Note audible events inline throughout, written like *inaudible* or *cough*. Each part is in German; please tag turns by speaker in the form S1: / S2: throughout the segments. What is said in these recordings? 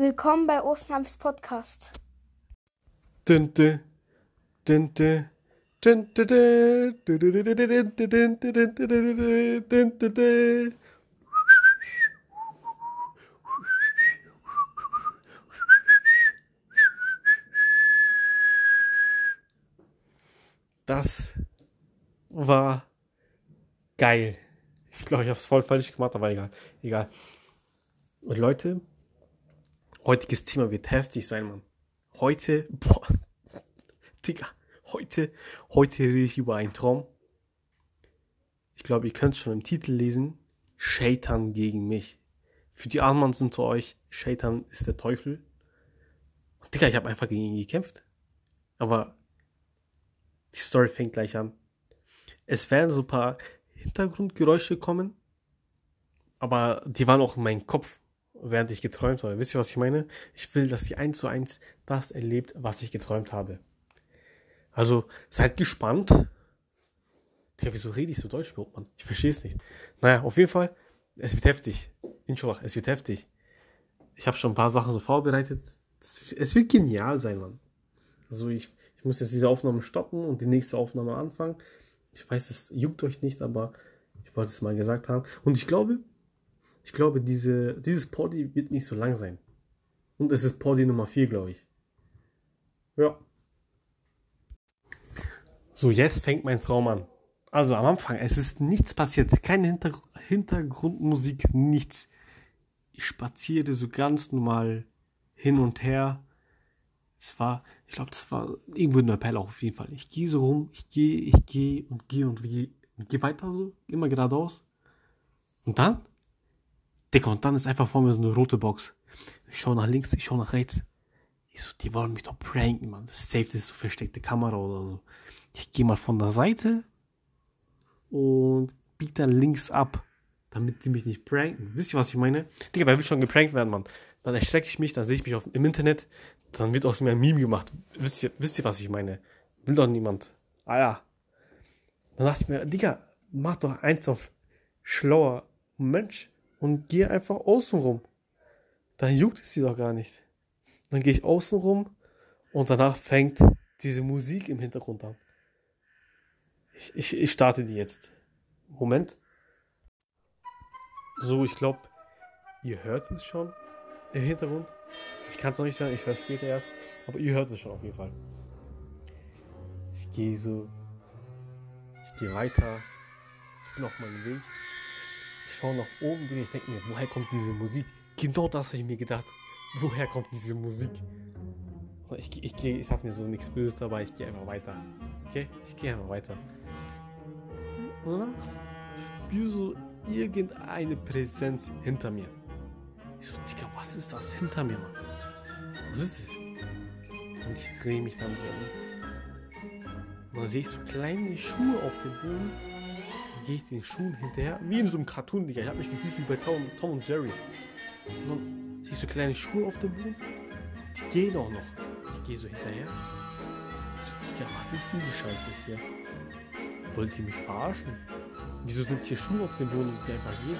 S1: Willkommen bei Ostenhamps Podcast.
S2: Dinte, dinte, dinte, Das war geil. Ich glaube, ich habe es voll falsch gemacht, aber egal. Egal. Und Leute, heutiges Thema wird heftig sein, Mann. Heute, boah, *laughs* Digga, heute, heute rede ich über einen Traum. Ich glaube, ihr könnt es schon im Titel lesen. Shaitan gegen mich. Für die Armen sind euch, Shaitan ist der Teufel. Und Digga, ich habe einfach gegen ihn gekämpft. Aber die Story fängt gleich an. Es werden so ein paar Hintergrundgeräusche kommen, aber die waren auch in meinem Kopf, während ich geträumt habe. Wisst ihr, was ich meine? Ich will, dass ihr eins zu eins das erlebt, was ich geträumt habe. Also seid gespannt. Digga, wieso rede ich so Deutsch Mann? Ich verstehe es nicht. Naja, auf jeden Fall, es wird heftig. Inshallah, es wird heftig. Ich habe schon ein paar Sachen so vorbereitet. Es wird genial sein, Mann. Also ich, ich muss jetzt diese Aufnahme stoppen und die nächste Aufnahme anfangen. Ich weiß, es juckt euch nicht, aber ich wollte es mal gesagt haben. Und ich glaube, ich glaube, diese, dieses Poddy wird nicht so lang sein. Und es ist Poddy Nummer 4, glaube ich. Ja. So, jetzt fängt mein Traum an. Also am Anfang, es ist nichts passiert. Keine Hinter Hintergrundmusik, nichts. Ich spaziere so ganz normal hin und her. Es war, ich glaube, das war irgendwo in Neupelauch auf jeden Fall. Ich gehe so rum, ich gehe, ich gehe und gehe und gehe und gehe weiter so, immer geradeaus. Und dann, Digga, und dann ist einfach vor mir so eine rote Box. Ich schaue nach links, ich schaue nach rechts. Ich so, die wollen mich doch pranken, man. Das ist safe, das ist so versteckte Kamera oder so. Ich gehe mal von der Seite und biege dann links ab, damit die mich nicht pranken. Wisst ihr, was ich meine? Digga, wer will schon geprankt werden, Mann? Dann erschrecke ich mich, dann sehe ich mich auf, im Internet, dann wird aus mir ein Meme gemacht. Wisst ihr, wisst ihr, was ich meine? Will doch niemand. Ah ja. Dann dachte ich mir, Digga, mach doch eins auf schlauer Mensch und geh einfach außen rum. Dann juckt es sie doch gar nicht. Dann gehe ich außen rum und danach fängt diese Musik im Hintergrund an. Ich, ich, ich starte die jetzt. Moment. So, ich glaube, ihr hört es schon im Hintergrund. Ich kann es noch nicht hören, ich höre es später erst. Aber ihr hört es schon auf jeden Fall. Ich gehe so. Ich gehe weiter. Ich bin auf meinem Weg. Ich schaue nach oben und ich denke mir, woher kommt diese Musik? Genau das habe ich mir gedacht. Woher kommt diese Musik? Ich, ich, ich, ich habe mir so nichts Böses dabei, ich gehe einfach weiter. Okay? Ich gehe einfach weiter. Und danach spüre so irgendeine Präsenz hinter mir. Ich so, Digga, was ist das hinter mir, Mann? Was ist es? Und ich drehe mich dann so um. Und dann sehe ich so kleine Schuhe auf dem Boden. Gehe ich den Schuhen hinterher, wie in so einem Cartoon, Digga. Ich habe mich gefühlt wie bei Tom, Tom und Jerry. Und dann sehe ich so kleine Schuhe auf dem Boden. Die gehen auch noch. Ich gehe so hinterher. So, Digga, was ist denn die Scheiße hier? Wollt ihr mich verarschen? Wieso sind hier Schuhe auf dem Boden, die einfach gehen?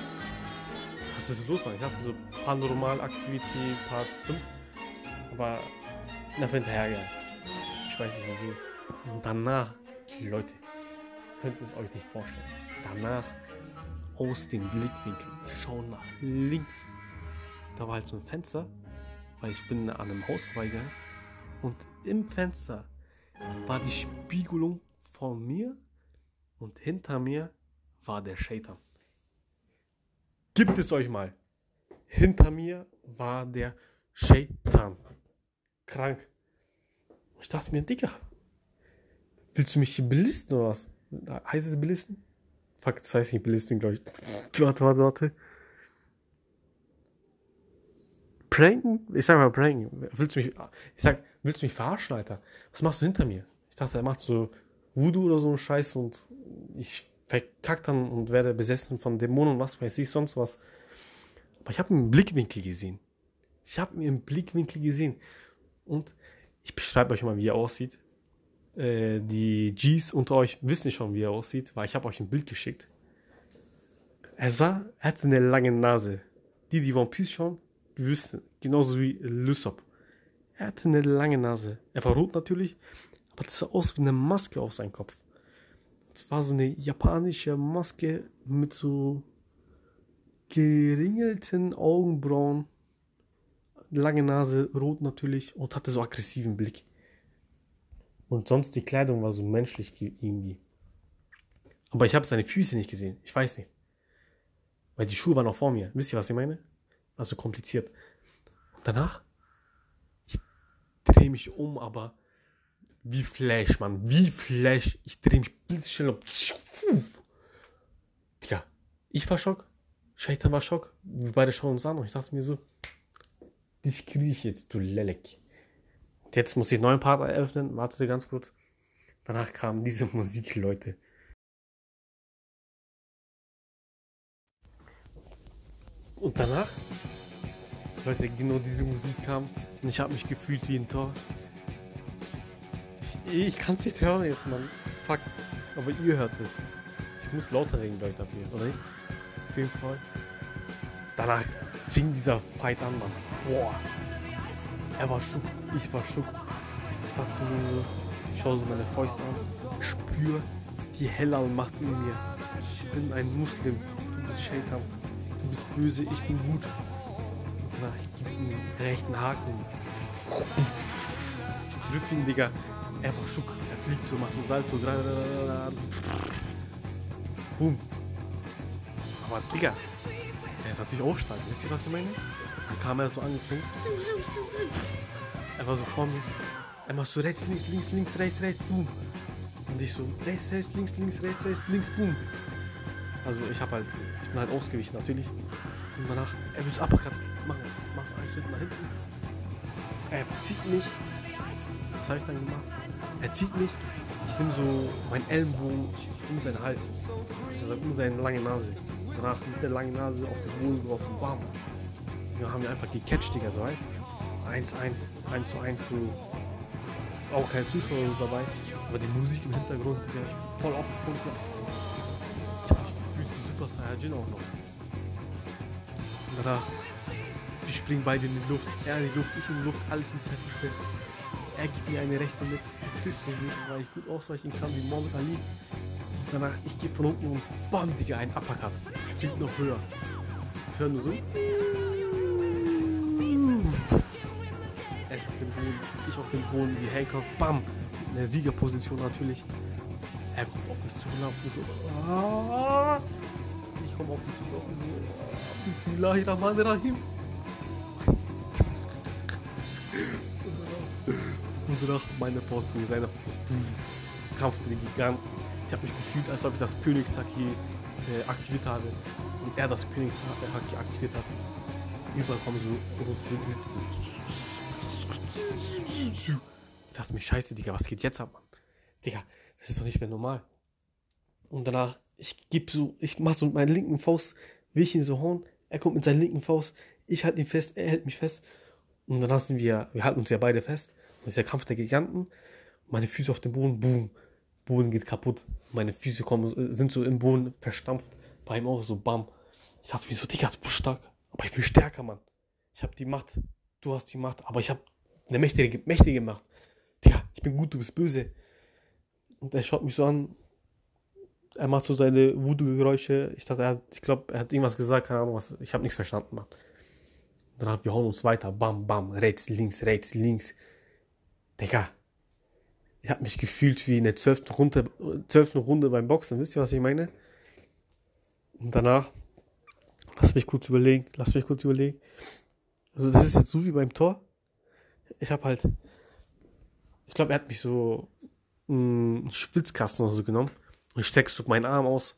S2: Was ist los, Mann? Ich dachte so Paranormal-Aktivität Part 5. Aber einfach hinterhergegangen. Ich weiß nicht wieso. Und danach, Leute, könnt ihr es euch nicht vorstellen. Danach aus dem Blickwinkel, ich schaue nach links. Da war halt so ein Fenster, weil ich bin an einem Haus vorbeigegangen. Und im Fenster war die Spiegelung von mir und hinter mir war der Shaitan. Gibt es euch mal. Hinter mir war der Shaitan. Krank. Ich dachte mir, Digga, willst du mich hier belisten oder was? Heißt es belisten? Fuck, das heißt nicht belisten, glaube ich. Warte, warte, warte. Pranken? Ich sag mal pranken. Willst du mich, ich sag, willst du mich verarschen, Alter? Was machst du hinter mir? Ich dachte, er macht so Voodoo oder so einen Scheiß und ich verkack dann und werde besessen von Dämonen und was weiß ich, sonst was. Aber ich habe einen Blickwinkel gesehen. Ich habe mir einen Blickwinkel gesehen. Und ich beschreibe euch mal, wie er aussieht. Äh, die Gs unter euch wissen schon, wie er aussieht, weil ich habe euch ein Bild geschickt. Er sah, er hatte eine lange Nase. Die, die One Piece schauen, wissen, genauso wie Lysop. Er hatte eine lange Nase. Er war rot natürlich, aber das sah aus wie eine Maske auf seinem Kopf. Es war so eine japanische Maske mit so geringelten Augenbrauen, lange Nase, rot natürlich und hatte so aggressiven Blick. Und sonst die Kleidung war so menschlich irgendwie. Aber ich habe seine Füße nicht gesehen. Ich weiß nicht. Weil die Schuhe waren noch vor mir. Wisst ihr, was ich meine? Also kompliziert. Und danach, ich drehe mich um, aber wie Flash, Mann. Wie Flash. Ich drehe mich blitzschnell um. Digga, ich war Schock. Shaitan war Schock. Wir beide schauen uns an und ich dachte mir so, dich kriege ich jetzt, du Lelek. Jetzt muss ich einen neuen Part eröffnen. Wartete ganz kurz. Danach kam diese *laughs* Musik, Leute. Und danach, Leute, genau diese Musik kam und ich habe mich gefühlt wie ein Tor. Ich, ich kann es nicht hören jetzt, Mann. Fuck. Aber ihr hört es. Ich muss lauter reden, Leute, dafür, oder nicht? Auf jeden Fall. Danach fing dieser Fight an, Mann. Boah. Er war schock, ich war schock. Ich dachte mir so, ich schaue so meine Fäuste an, spüre die helle Macht in mir. Ich bin ein Muslim, du bist Shaitan, du bist böse, ich bin gut. Und ich gebe ihm rechten Haken. Ich triff ihn, Digga. Er war schock, er fliegt so, macht so Salto. Boom. Aber Digga, er ist natürlich auch stark. Wisst ihr, was ich meine? Dann kam er so angeflogen. Er war so vor mir. Er macht so rechts, links, links, links, rechts, rechts, boom. Und ich so rechts, rechts, links, links, rechts, rechts, links, boom. Also ich hab halt, ich bin halt ausgewichen natürlich. Und danach, er will es Uppercut machen. Ich mach so einen Schritt nach hinten. Er zieht mich. Was habe ich dann gemacht? Er zieht mich. Ich nehme so meinen Ellenbogen um seinen Hals. Also um seine lange Nase. Danach mit der langen Nase auf den Boden geworfen. Bam. Wir haben einfach gecatcht, Digga, so heißt. 1-1, 1 zu 1 so. Auch kein Zuschauer dabei. Aber die Musik im Hintergrund, Digga, ich voll aufgepunkt. So. Ich hab mich gefühlt Super Saiyajin auch noch. Und danach, wir springen beide in die Luft. Er in die Luft, ich in die Luft, alles in Zeitlupe. Er gibt mir eine rechte mit, trifft mich nicht, weil ich gut ausweichen kann wie Mohamed Ali. Danach, ich gehe von unten und bam, Digga, ein Uppercut. Er fliegt noch höher. Ich höre nur so. Ist auf dem Boden, ich auf dem Boden, die Hancock, bam, in der Siegerposition natürlich. Er kommt auf mich zugelaufen, so. Ah, ich komme auf mich zugelaufen, so. Bismillahirrahmanirrahim. Und danach meine Faust gegen seine Kampf gegen den Giganten. Ich habe mich gefühlt, als ob ich das Königshaki äh, aktiviert habe und er das Königshaki aktiviert hat. Überall kommen so große Blitze. Ich dachte mir, scheiße, Digga, was geht jetzt ab, Mann? Digga, das ist doch nicht mehr normal. Und danach, ich gebe so, ich mach so mit meiner linken Faust, will ich ihn so hauen, er kommt mit seiner linken Faust, ich halte ihn fest, er hält mich fest. Und dann sind wir, wir halten uns ja beide fest. Und das ist der Kampf der Giganten. Meine Füße auf dem Boden, boom. Boden geht kaputt. Meine Füße kommen, sind so im Boden verstampft. Bei ihm auch so, bam. Ich dachte mir so, Digga, du bist stark. Aber ich bin stärker, Mann. Ich habe die Macht. Du hast die Macht. Aber ich habe eine mächtige, mächtige Macht. Digga, ich bin gut, du bist böse. Und er schaut mich so an. Er macht so seine Voodoo-Geräusche. Ich dachte, hat, ich glaube, er hat irgendwas gesagt, keine Ahnung was. Ich habe nichts verstanden, Mann. Danach, wir hauen uns weiter. Bam, bam, rechts, links, rechts, links. Digga. Ich habe mich gefühlt wie in der zwölften Runde, zwölften Runde beim Boxen. Wisst ihr, was ich meine? Und danach, lass mich kurz überlegen, lass mich kurz überlegen. Also, das ist jetzt so wie beim Tor. Ich habe halt, ich glaube, er hat mich so einen Schwitzkasten oder so genommen und ich strecke so meinen Arm aus,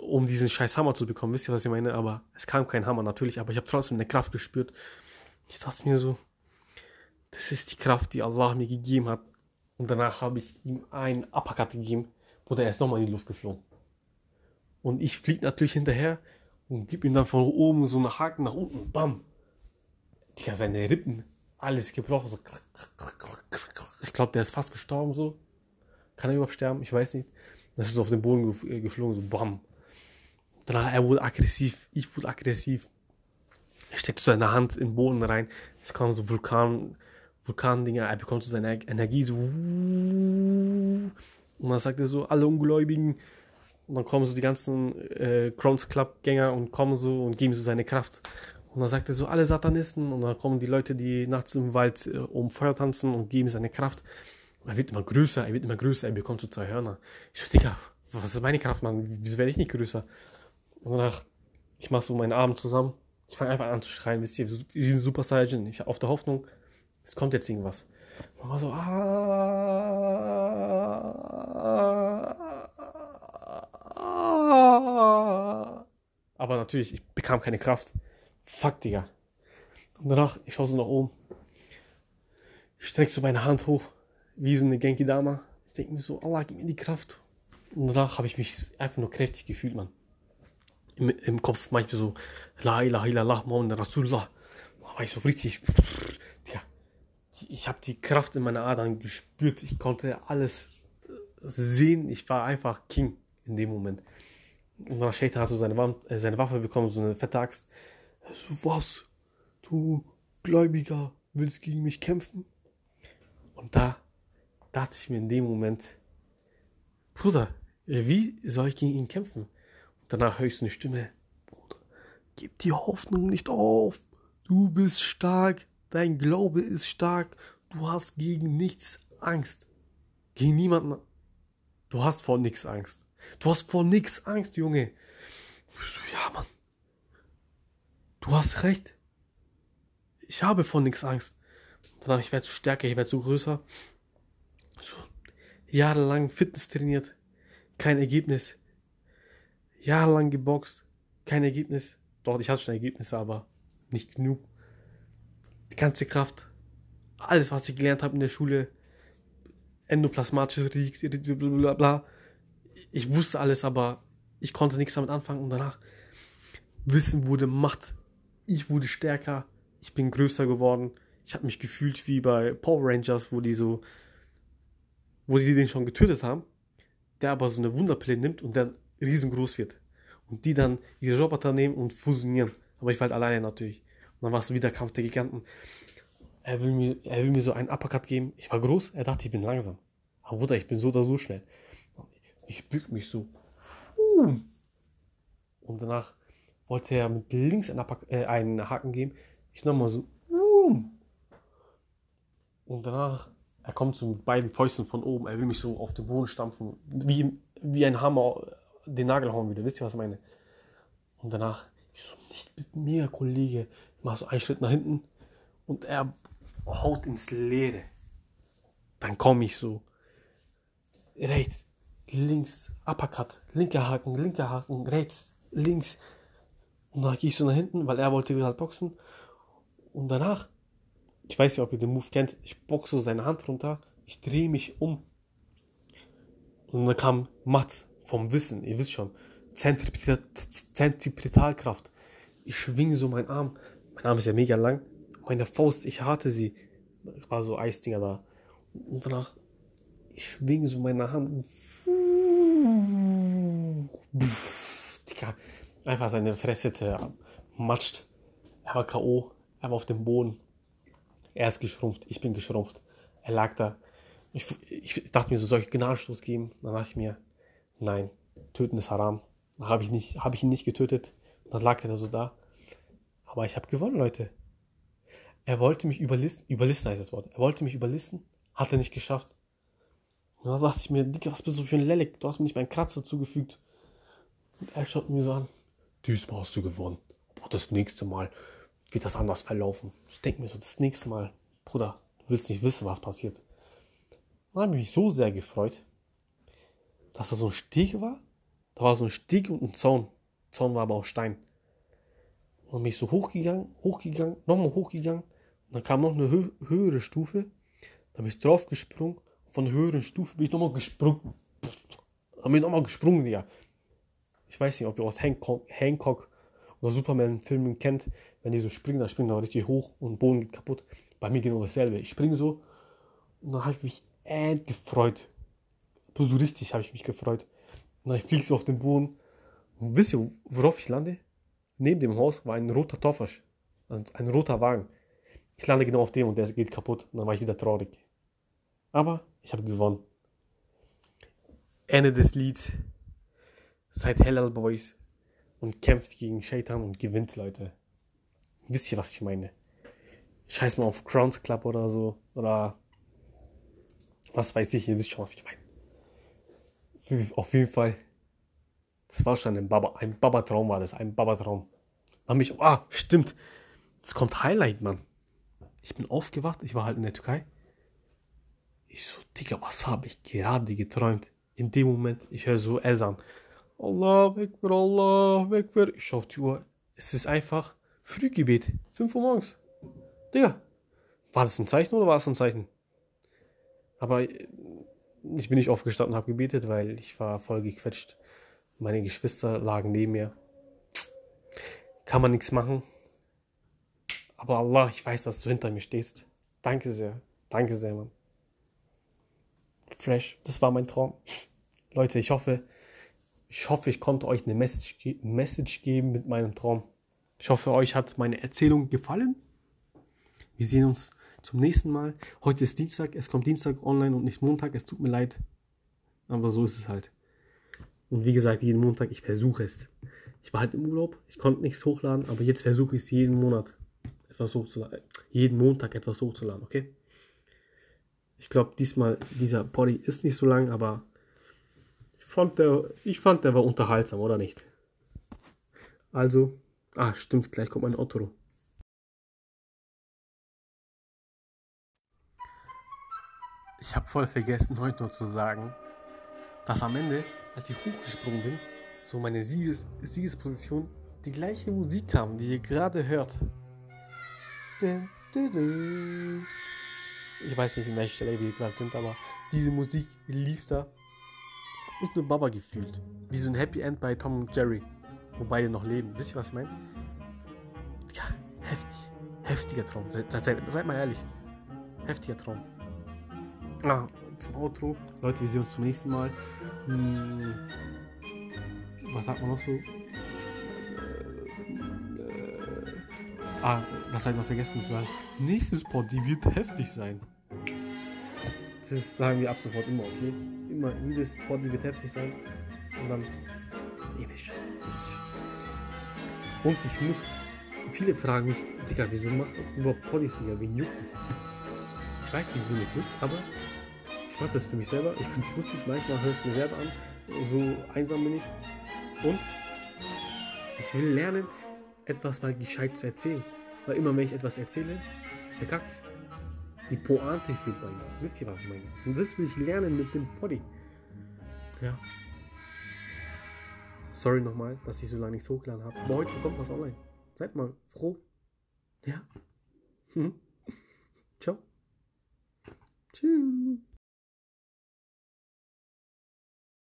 S2: um diesen scheiß Hammer zu bekommen. Wisst ihr, was ich meine? Aber es kam kein Hammer natürlich, aber ich habe trotzdem eine Kraft gespürt. Ich dachte mir so, das ist die Kraft, die Allah mir gegeben hat. Und danach habe ich ihm einen Uppercut gegeben, wurde er ist nochmal in die Luft geflogen. Und ich fliege natürlich hinterher und gebe ihm dann von oben so einen Haken nach unten. Bam. Digga, seine Rippen, alles gebrochen. So. Ich glaube, der ist fast gestorben so. Kann er überhaupt sterben? Ich weiß nicht. Das ist auf den Boden geflogen, so bam. Danach, er wurde aggressiv. Ich wurde aggressiv. Er steckt so seine Hand in den Boden rein. Es kommen so Vulkan, Vulkandinger. Er bekommt so seine Energie so. Und dann sagt er so, alle Ungläubigen. Und dann kommen so die ganzen äh, Crowns Club Gänger und kommen so und geben so seine Kraft. Und dann sagt er so, alle Satanisten. Und dann kommen die Leute, die nachts im Wald äh, um Feuer tanzen und geben seine Kraft. Und er wird immer größer, er wird immer größer, er bekommt so zwei Hörner. Ich so, Digga, was ist meine Kraft, Mann? Wieso werde ich nicht größer? Und danach, ich mache so meinen Arm zusammen. Ich fange einfach an zu schreien, wisst ihr, wie ein Super Saiyan. Ich auf der Hoffnung, es kommt jetzt irgendwas. Und war so, ah, aber natürlich, ich bekam keine Kraft. Fuck, Digga. Und danach, ich schaue so nach oben. Ich strecke so meine Hand hoch, wie so eine Genki Dama. Ich denke mir so, Allah, gib mir die Kraft. Und danach habe ich mich einfach nur kräftig gefühlt, Mann. Im, im Kopf manchmal so, La ilaha illallah, Muhammad Rasulullah. Da war ich so richtig, Digga. Ich habe die Kraft in meiner Adern gespürt. Ich konnte alles sehen. Ich war einfach King in dem Moment. Und dann hat so äh, seine Waffe bekommen, so eine fette Axt. So, was? Du Gläubiger willst gegen mich kämpfen? Und da dachte ich mir in dem Moment, Bruder, wie soll ich gegen ihn kämpfen? Und danach höre ich so eine Stimme, Bruder, gib die Hoffnung nicht auf. Du bist stark, dein Glaube ist stark, du hast gegen nichts Angst. Gegen niemanden. Du hast vor nichts Angst. Du hast vor nichts Angst, Junge. Ich so, ja, Mann. Du hast recht. Ich habe vor nichts Angst. Danach, ich werde so stärker, ich werde so größer. So, jahrelang Fitness trainiert, kein Ergebnis. Jahrelang geboxt, kein Ergebnis. Dort, ich hatte schon Ergebnisse, aber nicht genug. Die ganze Kraft, alles, was ich gelernt habe in der Schule, endoplasmatisches bla. Ich wusste alles, aber ich konnte nichts damit anfangen und danach Wissen wurde Macht. Ich wurde stärker, ich bin größer geworden. Ich habe mich gefühlt wie bei Power Rangers, wo die so, wo die den schon getötet haben, der aber so eine Wunderpille nimmt und dann riesengroß wird. Und die dann ihre Roboter nehmen und fusionieren. Aber ich war halt alleine natürlich. Und dann war es wieder Kampf der Giganten. Er will, mir, er will mir so einen Uppercut geben. Ich war groß, er dachte, ich bin langsam. Aber Bruder, ich bin so oder so schnell. Ich bück mich so. Und danach wollte er mit links einen, äh, einen Haken geben. Ich nochmal so. Und danach, er kommt so mit beiden Fäusten von oben. Er will mich so auf den Boden stampfen. Wie, wie ein Hammer den Nagel hauen wieder. Wisst ihr, was ich meine? Und danach, ich so, nicht mit mir, Kollege. Ich mach so einen Schritt nach hinten. Und er haut ins Leere. Dann komme ich so. Rechts, links, Uppercut, linker Haken, linker Haken, rechts, links. Und dann gehe ich so nach hinten, weil er wollte halt boxen. Und danach, ich weiß nicht, ob ihr den Move kennt, ich boxe seine Hand runter, ich drehe mich um. Und dann kam Matt vom Wissen, ihr wisst schon, Zentripetal Zentripetalkraft. Ich schwinge so meinen Arm, mein Arm ist ja mega lang, meine Faust, ich hatte sie, war so Eisdinger da. Und danach, ich schwinge so meine Hand. Digga, einfach seine Fresse zermatscht. Er war K.O., er war auf dem Boden. Er ist geschrumpft, ich bin geschrumpft. Er lag da. Ich, ich dachte mir so, soll ich Gnadenstoß geben? Dann dachte ich mir, nein, töten ist haram. Dann habe ich, hab ich ihn nicht getötet. Dann lag er da so da. Aber ich habe gewonnen, Leute. Er wollte mich überlisten, überlisten heißt das Wort. Er wollte mich überlisten, hat er nicht geschafft. Dann dachte ich mir, Digga, was bist du für ein Lelek? Du hast mir nicht meinen Kratzer zugefügt. Und er schaut mir so an, diesmal hast du gewonnen. Boah, das nächste Mal wird das anders verlaufen. Ich denke mir so, das nächste Mal, Bruder, du willst nicht wissen, was passiert. Dann habe ich mich so sehr gefreut, dass da so ein Steg war. Da war so ein Steg und ein Zaun. Zaun war aber auch Stein. Und dann bin ich so hochgegangen, hochgegangen, nochmal hochgegangen. Und dann kam noch eine hö höhere Stufe. Da bin ich drauf gesprungen. Von der höheren Stufe bin ich nochmal gesprungen. Dann bin ich nochmal gesprungen, Digga. Ich weiß nicht, ob ihr aus Hancock, Hancock oder Superman-Filmen kennt. Wenn die so springen, dann springen die richtig hoch und Boden geht kaputt. Bei mir genau dasselbe. Ich springe so und dann habe ich mich end gefreut. So richtig habe ich mich gefreut. Und dann fliege ich so auf den Boden. Und wisst ihr, worauf ich lande? Neben dem Haus war ein roter Toffasch. Also ein roter Wagen. Ich lande genau auf dem und der geht kaputt. Und dann war ich wieder traurig. Aber ich habe gewonnen. Ende des Lieds. Seid Hellal Boys und kämpft gegen Shaitan und gewinnt, Leute. Wisst ihr, was ich meine? Scheiß mal auf Crowns Club oder so. Oder was weiß ich, ihr wisst schon, was ich meine. Auf jeden Fall. Das war schon ein Baba, ein Baba-Traum war das, ein Baba-Traum. Dann habe ich, ah, stimmt. Es kommt Highlight, Mann. Ich bin aufgewacht, ich war halt in der Türkei. Ich so, Digga, was habe ich gerade geträumt? In dem Moment, ich höre so Esan. Allah Akbar, Allah Akbar. Ich schaue auf die Uhr. Es ist einfach Frühgebet. 5 Uhr morgens. Digga, war das ein Zeichen oder war es ein Zeichen? Aber ich bin nicht aufgestanden und habe gebetet, weil ich war voll gequetscht. Meine Geschwister lagen neben mir. Kann man nichts machen. Aber Allah, ich weiß, dass du hinter mir stehst. Danke sehr. Danke sehr, Mann. Fresh. Das war mein Traum. Leute, ich hoffe, ich hoffe, ich konnte euch eine Message, Message geben mit meinem Traum. Ich hoffe, euch hat meine Erzählung gefallen. Wir sehen uns zum nächsten Mal. Heute ist Dienstag, es kommt Dienstag online und nicht Montag. Es tut mir leid. Aber so ist es halt. Und wie gesagt, jeden Montag, ich versuche es. Ich war halt im Urlaub, ich konnte nichts hochladen, aber jetzt versuche ich es jeden Monat etwas hochzuladen. Jeden Montag etwas hochzuladen, okay? Ich glaube, diesmal, dieser Body ist nicht so lang, aber fand, der, ich fand, der war unterhaltsam, oder nicht? Also, ah, stimmt, gleich kommt mein Otto. Ich habe voll vergessen, heute noch zu sagen, dass am Ende, als ich hochgesprungen bin, so meine Sieges Siegesposition, die gleiche Musik kam, die ihr gerade hört. Ich weiß nicht, in welcher Stelle wir gerade sind, aber diese Musik lief da. Nicht nur Baba gefühlt. Wie so ein Happy End bei Tom und Jerry. Wo beide noch leben. Wisst ihr, was ich meine? Ja, heftig. Heftiger Traum. Seid, seid, seid mal ehrlich. Heftiger Traum. Ah, zum Outro. Leute, wir sehen uns zum nächsten Mal. Hm, was sagt man noch so? Äh, ah, das habe ich noch vergessen zu sagen. Nächstes die wird heftig sein. Das sagen wir ab sofort immer, okay? Immer, jedes Body wird heftig sein. Und dann. Wisst schon. Und ich muss. Viele fragen mich, Digga, wieso machst du überhaupt Poddies, Digga? Wen juckt es? Ich weiß nicht, wie es juckt, aber ich mache das für mich selber. Ich finde es lustig. Manchmal höre ich es mir selber an. So einsam bin ich. Und ich will lernen, etwas mal gescheit zu erzählen. Weil immer, wenn ich etwas erzähle, verkacke ich. Die Pointe fehlt bei mir. Wisst ihr, was ich meine? Und das will ich lernen mit dem Poddy. Ja. Sorry nochmal, dass ich so lange nichts hochgeladen habe. Aber heute kommt was online. Seid mal froh. Ja. Ciao. Tschüss.